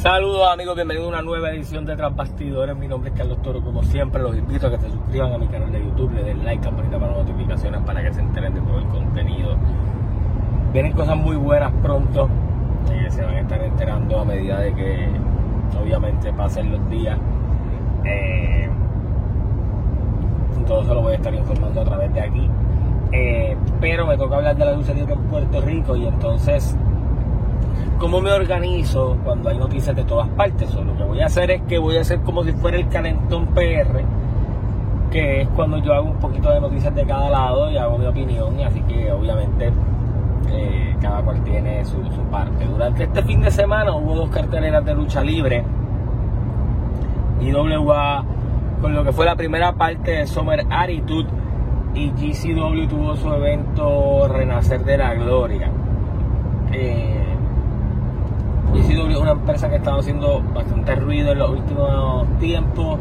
Saludos amigos, bienvenidos a una nueva edición de Transbastidores. Mi nombre es Carlos Toro. Como siempre, los invito a que se suscriban a mi canal de YouTube, le den like, campanita para notificaciones para que se enteren de todo el contenido. Vienen cosas muy buenas pronto, eh, se van a estar enterando a medida de que obviamente pasen los días. Eh, todo lo voy a estar informando a través de aquí. Eh, pero me toca hablar de la lucería en Puerto Rico y entonces cómo me organizo cuando hay noticias de todas partes. lo que voy a hacer es que voy a hacer como si fuera el calentón PR, que es cuando yo hago un poquito de noticias de cada lado y hago mi opinión, así que obviamente eh, cada cual tiene su, parte. Durante este fin de semana hubo dos carteleras de lucha libre. IWA con lo que fue la primera parte de Summer Attitude y GCW tuvo su evento Renacer de la Gloria. Eh, GCW es una empresa que ha estado haciendo bastante ruido en los últimos tiempos.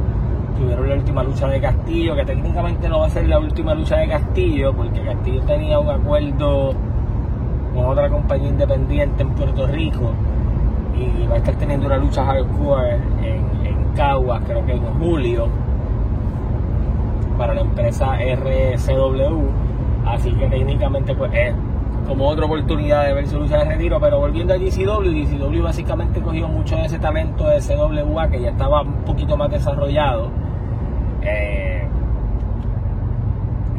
Tuvieron la última lucha de Castillo, que técnicamente no va a ser la última lucha de Castillo, porque Castillo tenía un acuerdo con otra compañía independiente en Puerto Rico y va a estar teniendo una lucha hardcore en, en Caguas, creo que en julio, para la empresa RCW. Así que técnicamente pues es como otra oportunidad de ver lucha de retiro, pero volviendo a GCW, GCW básicamente cogió mucho de ese talento de CWA que ya estaba un poquito más desarrollado, eh,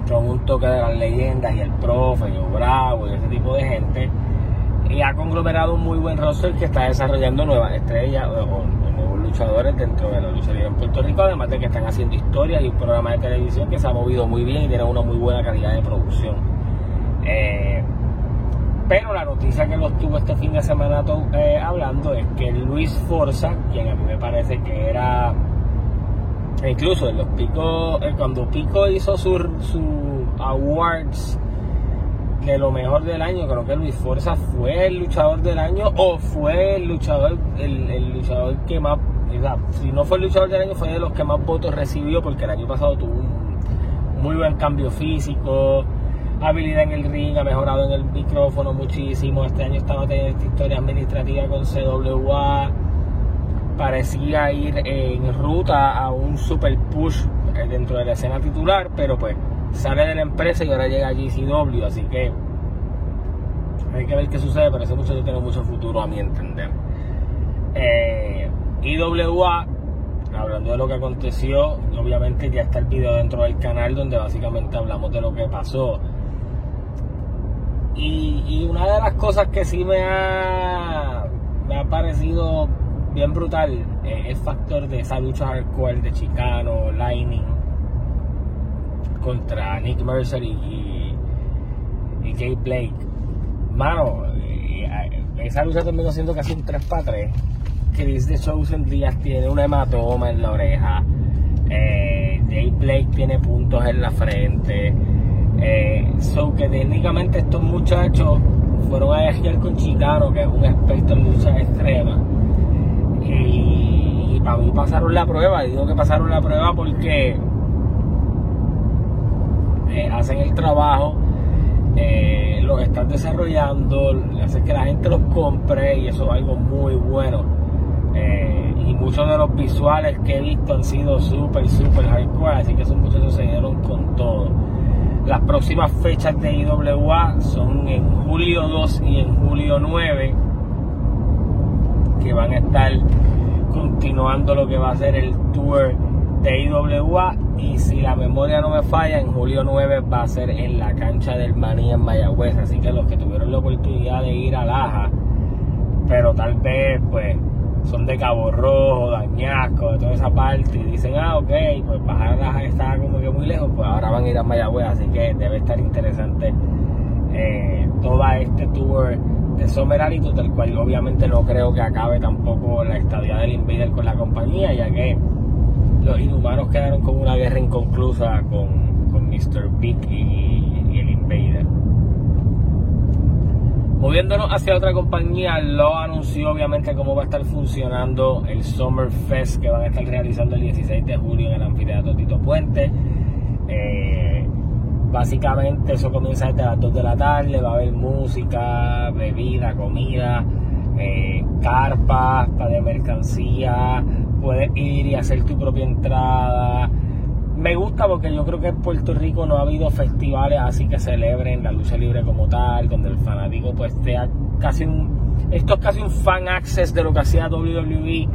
con un toque de las leyendas y el profe y Bravo y ese tipo de gente, y ha conglomerado un muy buen roster que está desarrollando nuevas estrellas o, nuevos luchadores dentro de la lucha libre en Puerto Rico, además de que están haciendo historias y un programa de televisión que se ha movido muy bien y tiene una muy buena calidad de producción. Eh, pero la noticia que los tuvo este fin de semana eh, hablando es que Luis Forza, quien a mí me parece que era, incluso en los picos, eh, cuando Pico hizo su, su awards de lo mejor del año, creo que Luis Forza fue el luchador del año o fue el luchador, el, luchador que más, si no fue el luchador del año, fue de los que más votos recibió porque el año pasado tuvo un muy buen cambio físico habilidad en el ring, ha mejorado en el micrófono muchísimo. Este año estaba teniendo esta historia administrativa con CWA. Parecía ir en ruta a un super push eh, dentro de la escena titular, pero pues sale de la empresa y ahora llega a GCW, así que hay que ver qué sucede, pero ese muchacho tiene mucho futuro a mi entender. Eh, IWA, hablando de lo que aconteció, obviamente ya está el video dentro del canal donde básicamente hablamos de lo que pasó y, una de las cosas que sí me ha, me ha parecido bien brutal es el factor de esa lucha hardcore de Chicano, Lightning contra Nick Mercer y, y, Jay Blake. Mano, eh, esa lucha terminó siendo casi un 3 para 3. Chris de Chosen Díaz tiene una hematoma en la oreja. Eh, Jay Blake tiene puntos en la frente. Eh, so que técnicamente estos muchachos fueron a viajar con Chicano, que es un experto en lucha extrema. Y, para mí pasaron la prueba, digo que pasaron la prueba porque eh, hacen el trabajo, eh, los están desarrollando, hacen que la gente los compre y eso es algo muy bueno. Eh, y muchos de los visuales que he visto han sido súper, súper hardcore, así que esos muchachos se dieron con todo. Las próximas fechas de IWA son en julio 2 y en julio 9, que van a estar continuando lo que va a ser el tour de IWA. Y si la memoria no me falla, en julio 9 va a ser en la cancha del Maní en Mayagüez. Así que los que tuvieron la oportunidad de ir a Laja, pero tal vez pues son de Cabo Rojo, Dañasco, de toda esa parte, y dicen, ah, ok, pues bajar las está como que muy lejos, pues ahora van a ir a Mayagüez, así que debe estar interesante eh, toda este tour de Someralito, del cual obviamente no creo que acabe tampoco la estadía del Invader con la compañía, ya que los inhumanos quedaron con una guerra inconclusa con, con Mr. Big y el Invader. Moviéndonos hacia otra compañía, lo anunció obviamente cómo va a estar funcionando el Summer Fest que van a estar realizando el 16 de julio en el anfiteatro Tito Puente. Eh, básicamente eso comienza desde las 2 de la tarde, va a haber música, bebida, comida. eh, carpas de mercancía, puedes ir y hacer tu propia entrada. Me gusta porque yo creo que en Puerto Rico no ha habido festivales así que celebren la lucha libre como tal, donde el fanático pues sea casi un... Esto es casi un fan access de lo que hacía WWE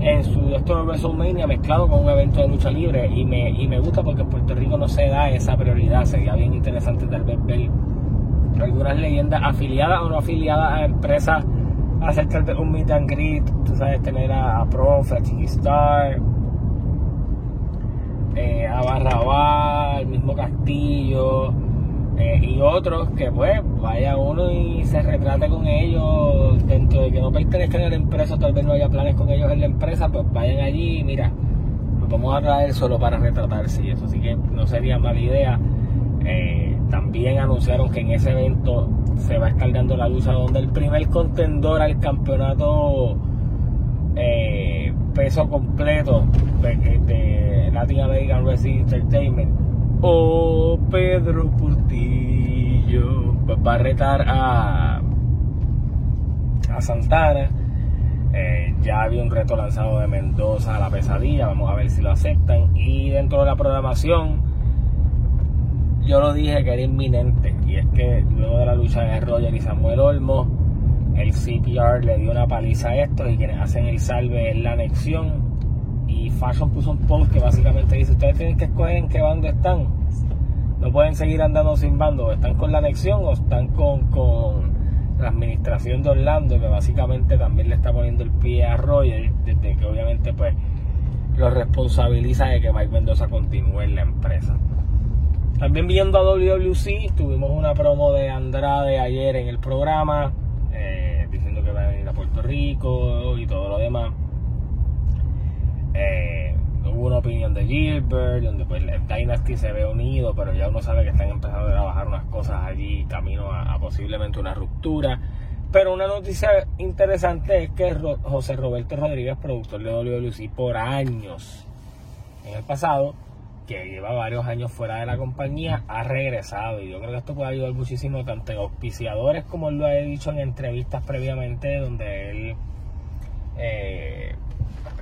en su esto WrestleMania mezclado con un evento de lucha libre. Y me, y me gusta porque en Puerto Rico no se da esa prioridad, sería bien interesante tal vez ver algunas leyendas afiliadas o no afiliadas a empresas hacer tal un meet and greet, tú sabes, tener a, a Prof, a Star, eh, a Barrabá, el mismo Castillo eh, y otros que pues vaya uno y se retrate con ellos dentro de que no pertenezcan a la empresa, tal vez no haya planes con ellos en la empresa, pues vayan allí y mira, nos vamos a traer solo para retratarse y eso, así que no sería mala idea. Eh, también anunciaron que en ese evento se va a estar dando la luz a donde el primer contendor al campeonato eh, peso completo de, Latin American Wrestling Entertainment. O Pedro Portillo pues va a retar a, a Santana. Eh, ya había un reto lanzado de Mendoza a la pesadilla vamos a ver si lo aceptan. Y dentro de la programación yo lo dije que era inminente y es que luego de la lucha de Roger y Samuel Olmo el CPR le dio una paliza a estos y quienes hacen el salve es la anexión. Y Fashion puso un post que básicamente dice ustedes tienen que escoger en qué bando están. No pueden seguir andando sin bando. Están con la anexión o están con, con la administración de Orlando que básicamente también le está poniendo el pie a Roger desde que obviamente pues lo responsabiliza de que Mike Mendoza continúe en la empresa también viendo a WWC, tuvimos una promo de Andrade ayer en el programa, eh, diciendo que va a venir a Puerto Rico y todo lo demás. Eh, hubo una opinión de Gilbert, donde pues el Dynasty se ve unido, pero ya uno sabe que están empezando a trabajar unas cosas allí, camino a, posiblemente una ruptura. Pero una noticia interesante es que José Roberto Rodríguez, productor de WWC por años en el pasado, que lleva varios años fuera de la compañía, ha regresado. Y yo creo que esto puede ayudar muchísimo tanto en auspiciadores como él lo ha dicho en entrevistas previamente, donde él eh,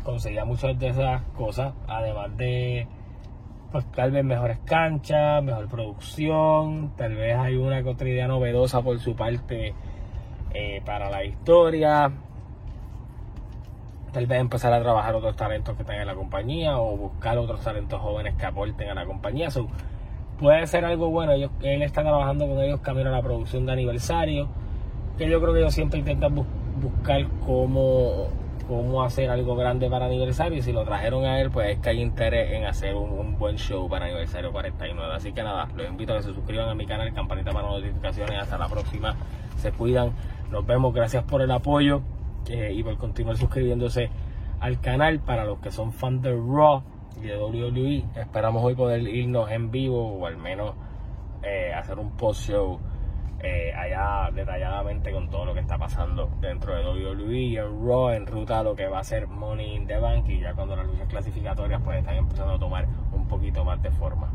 conseguía muchas de esas cosas, además de pues tal vez mejores canchas, mejor producción, tal vez hay una que otra idea novedosa por su parte eh, para la historia tal vez empezar a trabajar otros talentos que están en la compañía o buscar otros talentos jóvenes que aporten a la compañía. puede ser algo bueno. Ellos, él está trabajando con ellos camino a la producción de aniversario, que yo creo que ellos siempre intentan buscar cómo, cómo hacer algo grande para aniversario. Y si lo trajeron a él, pues es que hay interés en hacer un, un, buen show para aniversario 49. Así que nada, los invito a que se suscriban a mi canal, campanita para notificaciones. Hasta la próxima. Se cuidan. Nos vemos. Gracias por el apoyo y por continuar suscribiéndose al canal para los que son fans de Raw y de WWE. Esperamos hoy poder irnos en vivo o al menos eh, hacer un post show eh, allá detalladamente con todo lo que está pasando dentro de WWE en Raw en ruta a lo que va a ser Money in the Bank y ya cuando las luchas clasificatorias pues están empezando a tomar un poquito más de forma.